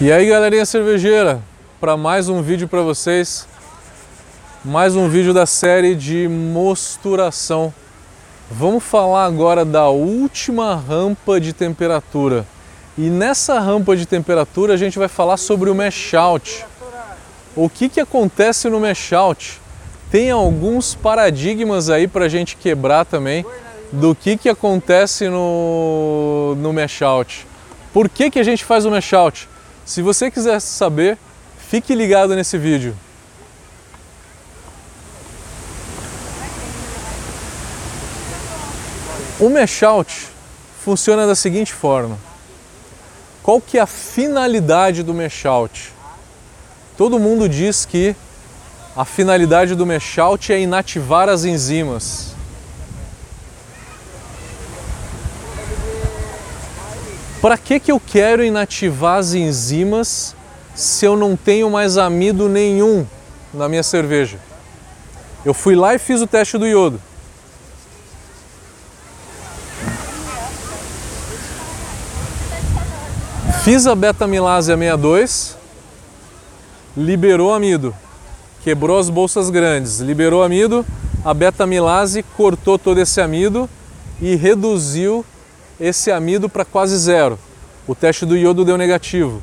E aí galerinha cervejeira, para mais um vídeo para vocês, mais um vídeo da série de mosturação. Vamos falar agora da última rampa de temperatura. E nessa rampa de temperatura a gente vai falar sobre o mesh out. O que, que acontece no mesh out? Tem alguns paradigmas aí para a gente quebrar também do que, que acontece no, no mesh out. Por que, que a gente faz o mesh out? Se você quiser saber, fique ligado nesse vídeo. O mesh funciona da seguinte forma. Qual que é a finalidade do mesh? Todo mundo diz que a finalidade do mesh é inativar as enzimas. Para que, que eu quero inativar as enzimas se eu não tenho mais amido nenhum na minha cerveja? Eu fui lá e fiz o teste do iodo. Fiz a beta-milase 62, liberou amido, quebrou as bolsas grandes, liberou amido, a beta-milase cortou todo esse amido e reduziu esse amido para quase zero. O teste do iodo deu negativo.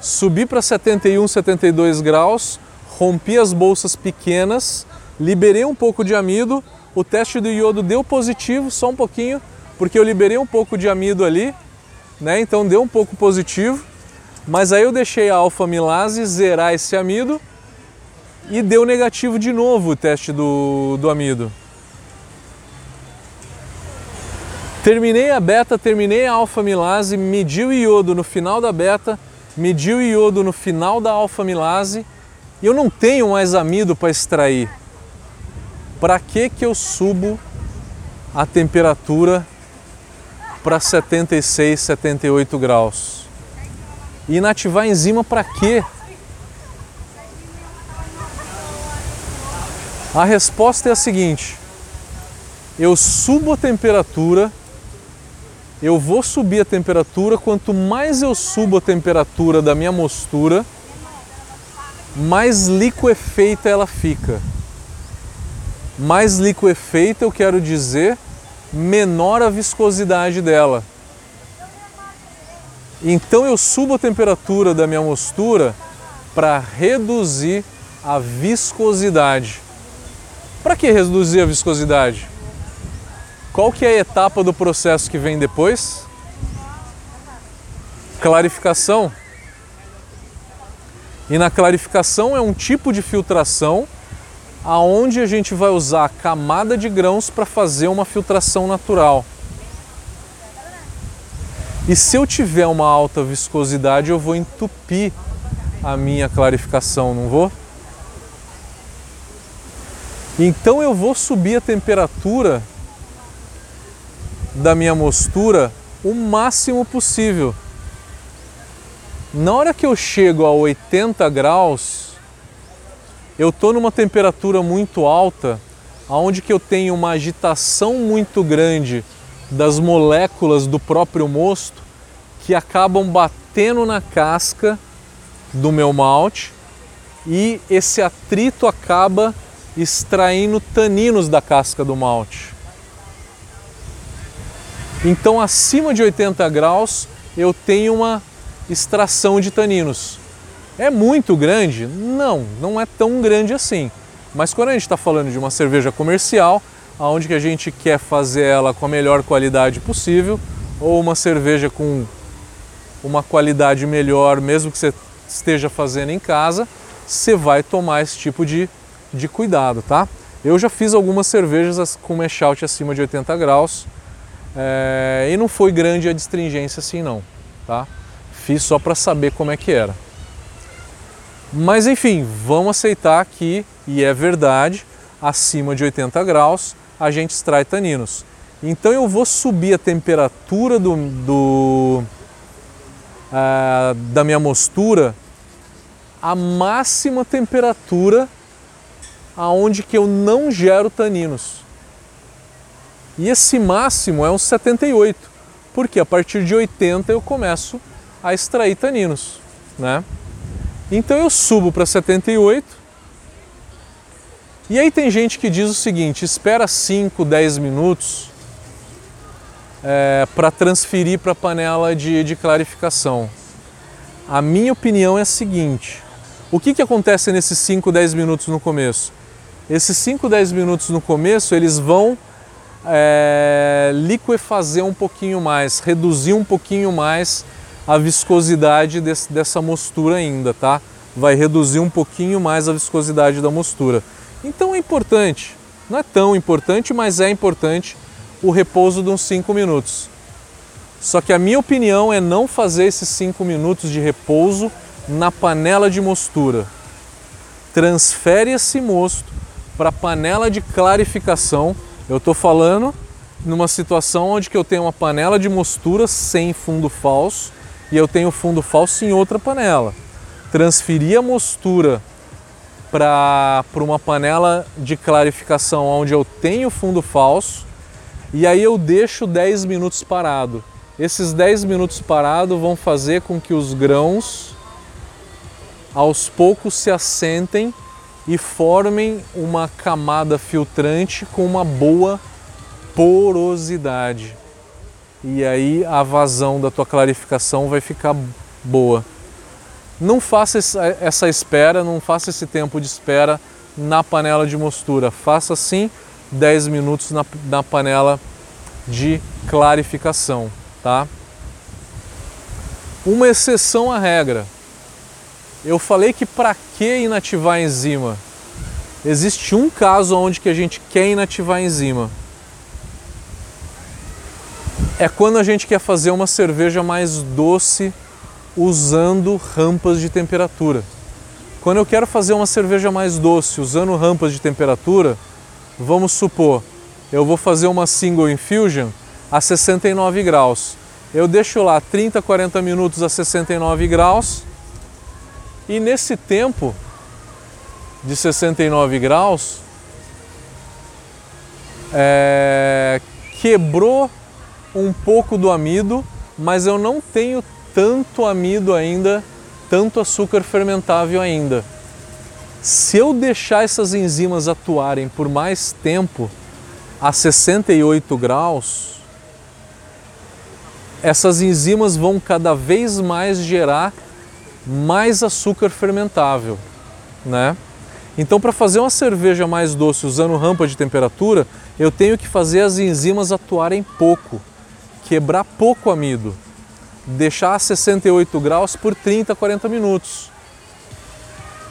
Subi para 71, 72 graus, rompi as bolsas pequenas, liberei um pouco de amido, o teste do iodo deu positivo, só um pouquinho, porque eu liberei um pouco de amido ali, né? Então deu um pouco positivo, mas aí eu deixei a alfa-milase zerar esse amido e deu negativo de novo o teste do, do amido. Terminei a beta, terminei a alfa-milase, medi o iodo no final da beta, medi o iodo no final da alfa-milase e eu não tenho mais amido para extrair. Para que que eu subo a temperatura para 76, 78 graus? E inativar a enzima para quê? A resposta é a seguinte: eu subo a temperatura eu vou subir a temperatura, quanto mais eu subo a temperatura da minha mostura, mais liquefeita ela fica. Mais liquefeita eu quero dizer menor a viscosidade dela. Então eu subo a temperatura da minha mostura para reduzir a viscosidade. Para que reduzir a viscosidade? Qual que é a etapa do processo que vem depois? Clarificação. E na clarificação é um tipo de filtração aonde a gente vai usar a camada de grãos para fazer uma filtração natural. E se eu tiver uma alta viscosidade, eu vou entupir a minha clarificação, não vou? Então eu vou subir a temperatura da minha mostura o máximo possível. Na hora que eu chego a 80 graus, eu estou numa temperatura muito alta, onde que eu tenho uma agitação muito grande das moléculas do próprio mosto que acabam batendo na casca do meu malte e esse atrito acaba extraindo taninos da casca do malte. Então, acima de 80 graus, eu tenho uma extração de taninos. É muito grande? Não, não é tão grande assim. Mas quando a gente está falando de uma cerveja comercial, aonde que a gente quer fazer ela com a melhor qualidade possível, ou uma cerveja com uma qualidade melhor, mesmo que você esteja fazendo em casa, você vai tomar esse tipo de, de cuidado, tá? Eu já fiz algumas cervejas com out acima de 80 graus, é, e não foi grande a distringência assim não, tá? Fiz só para saber como é que era. Mas enfim, vamos aceitar que, e é verdade, acima de 80 graus a gente extrai taninos. Então eu vou subir a temperatura do, do uh, da minha mostura a máxima temperatura aonde que eu não gero taninos. E esse máximo é um 78, porque a partir de 80 eu começo a extrair taninos. né? Então eu subo para 78. E aí tem gente que diz o seguinte: espera 5, 10 minutos é, para transferir para a panela de, de clarificação. A minha opinião é a seguinte: o que, que acontece nesses 5, 10 minutos no começo? Esses 5, 10 minutos no começo eles vão é, liquefazer um pouquinho mais, reduzir um pouquinho mais a viscosidade desse, dessa mostura ainda, tá? Vai reduzir um pouquinho mais a viscosidade da mostura. Então é importante, não é tão importante, mas é importante o repouso de uns 5 minutos. Só que a minha opinião é não fazer esses 5 minutos de repouso na panela de mostura. Transfere esse mosto para a panela de clarificação. Eu estou falando numa situação onde que eu tenho uma panela de mostura sem fundo falso e eu tenho fundo falso em outra panela. Transferir a mostura para uma panela de clarificação onde eu tenho fundo falso e aí eu deixo 10 minutos parado. Esses 10 minutos parado vão fazer com que os grãos aos poucos se assentem e formem uma camada filtrante com uma boa porosidade. E aí a vazão da tua clarificação vai ficar boa. Não faça essa espera, não faça esse tempo de espera na panela de mostura. Faça sim 10 minutos na, na panela de clarificação, tá? Uma exceção à regra. Eu falei que para que inativar a enzima? Existe um caso onde que a gente quer inativar a enzima. É quando a gente quer fazer uma cerveja mais doce usando rampas de temperatura. Quando eu quero fazer uma cerveja mais doce usando rampas de temperatura, vamos supor, eu vou fazer uma single infusion a 69 graus. Eu deixo lá 30, 40 minutos a 69 graus e nesse tempo de 69 graus é, quebrou um pouco do amido, mas eu não tenho tanto amido ainda, tanto açúcar fermentável ainda. Se eu deixar essas enzimas atuarem por mais tempo, a 68 graus, essas enzimas vão cada vez mais gerar mais açúcar fermentável, né? Então, para fazer uma cerveja mais doce usando rampa de temperatura, eu tenho que fazer as enzimas atuarem pouco, quebrar pouco amido, deixar a 68 graus por 30, 40 minutos,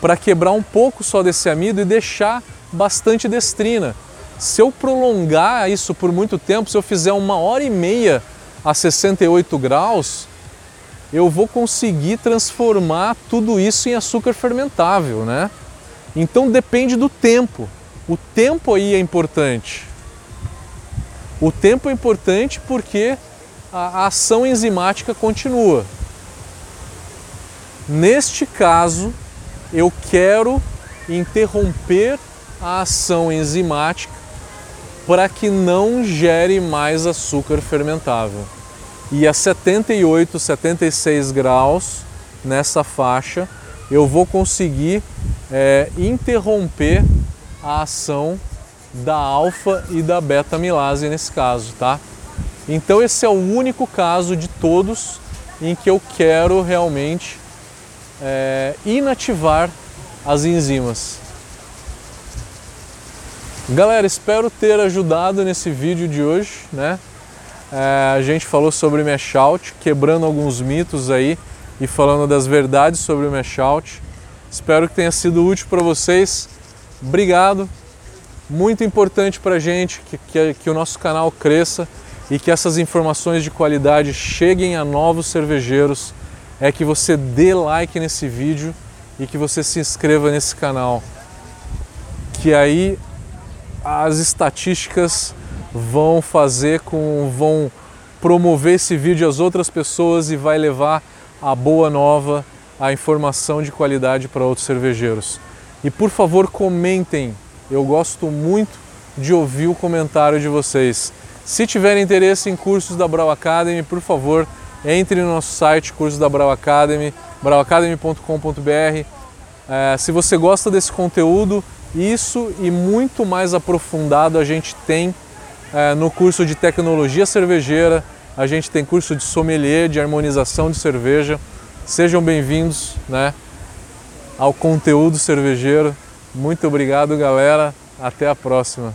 para quebrar um pouco só desse amido e deixar bastante destrina. Se eu prolongar isso por muito tempo, se eu fizer uma hora e meia a 68 graus, eu vou conseguir transformar tudo isso em açúcar fermentável, né? Então depende do tempo. O tempo aí é importante. O tempo é importante porque a ação enzimática continua. Neste caso, eu quero interromper a ação enzimática para que não gere mais açúcar fermentável. E a 78, 76 graus nessa faixa, eu vou conseguir é, interromper a ação da alfa e da beta milase nesse caso, tá? Então esse é o único caso de todos em que eu quero realmente é, inativar as enzimas. Galera, espero ter ajudado nesse vídeo de hoje, né? É, a gente falou sobre mash out, quebrando alguns mitos aí e falando das verdades sobre o mash out. Espero que tenha sido útil para vocês. Obrigado. Muito importante para a gente que, que, que o nosso canal cresça e que essas informações de qualidade cheguem a novos cervejeiros é que você dê like nesse vídeo e que você se inscreva nesse canal. Que aí as estatísticas vão fazer com vão promover esse vídeo às outras pessoas e vai levar a boa nova, a informação de qualidade para outros cervejeiros. E por favor, comentem. Eu gosto muito de ouvir o comentário de vocês. Se tiverem interesse em cursos da Brau Academy, por favor, entre no nosso site, curso da Brau Academy, brauacademy.com.br. É, se você gosta desse conteúdo, isso e muito mais aprofundado a gente tem no curso de tecnologia cervejeira, a gente tem curso de sommelier, de harmonização de cerveja. Sejam bem-vindos né, ao conteúdo cervejeiro. Muito obrigado, galera. Até a próxima.